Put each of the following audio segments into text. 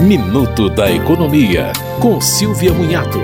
Minuto da Economia, com Silvia Munhato.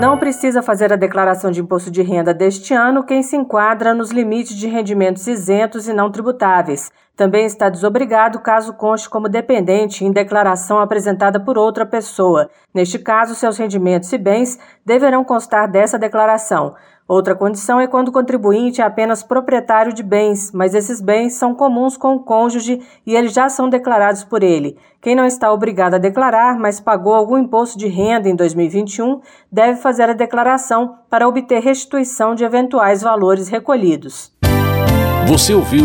Não precisa fazer a declaração de imposto de renda deste ano quem se enquadra nos limites de rendimentos isentos e não tributáveis. Também está desobrigado caso conste como dependente em declaração apresentada por outra pessoa. Neste caso, seus rendimentos e bens deverão constar dessa declaração. Outra condição é quando o contribuinte é apenas proprietário de bens, mas esses bens são comuns com o cônjuge e eles já são declarados por ele. Quem não está obrigado a declarar, mas pagou algum imposto de renda em 2021, deve fazer a declaração para obter restituição de eventuais valores recolhidos. Você ouviu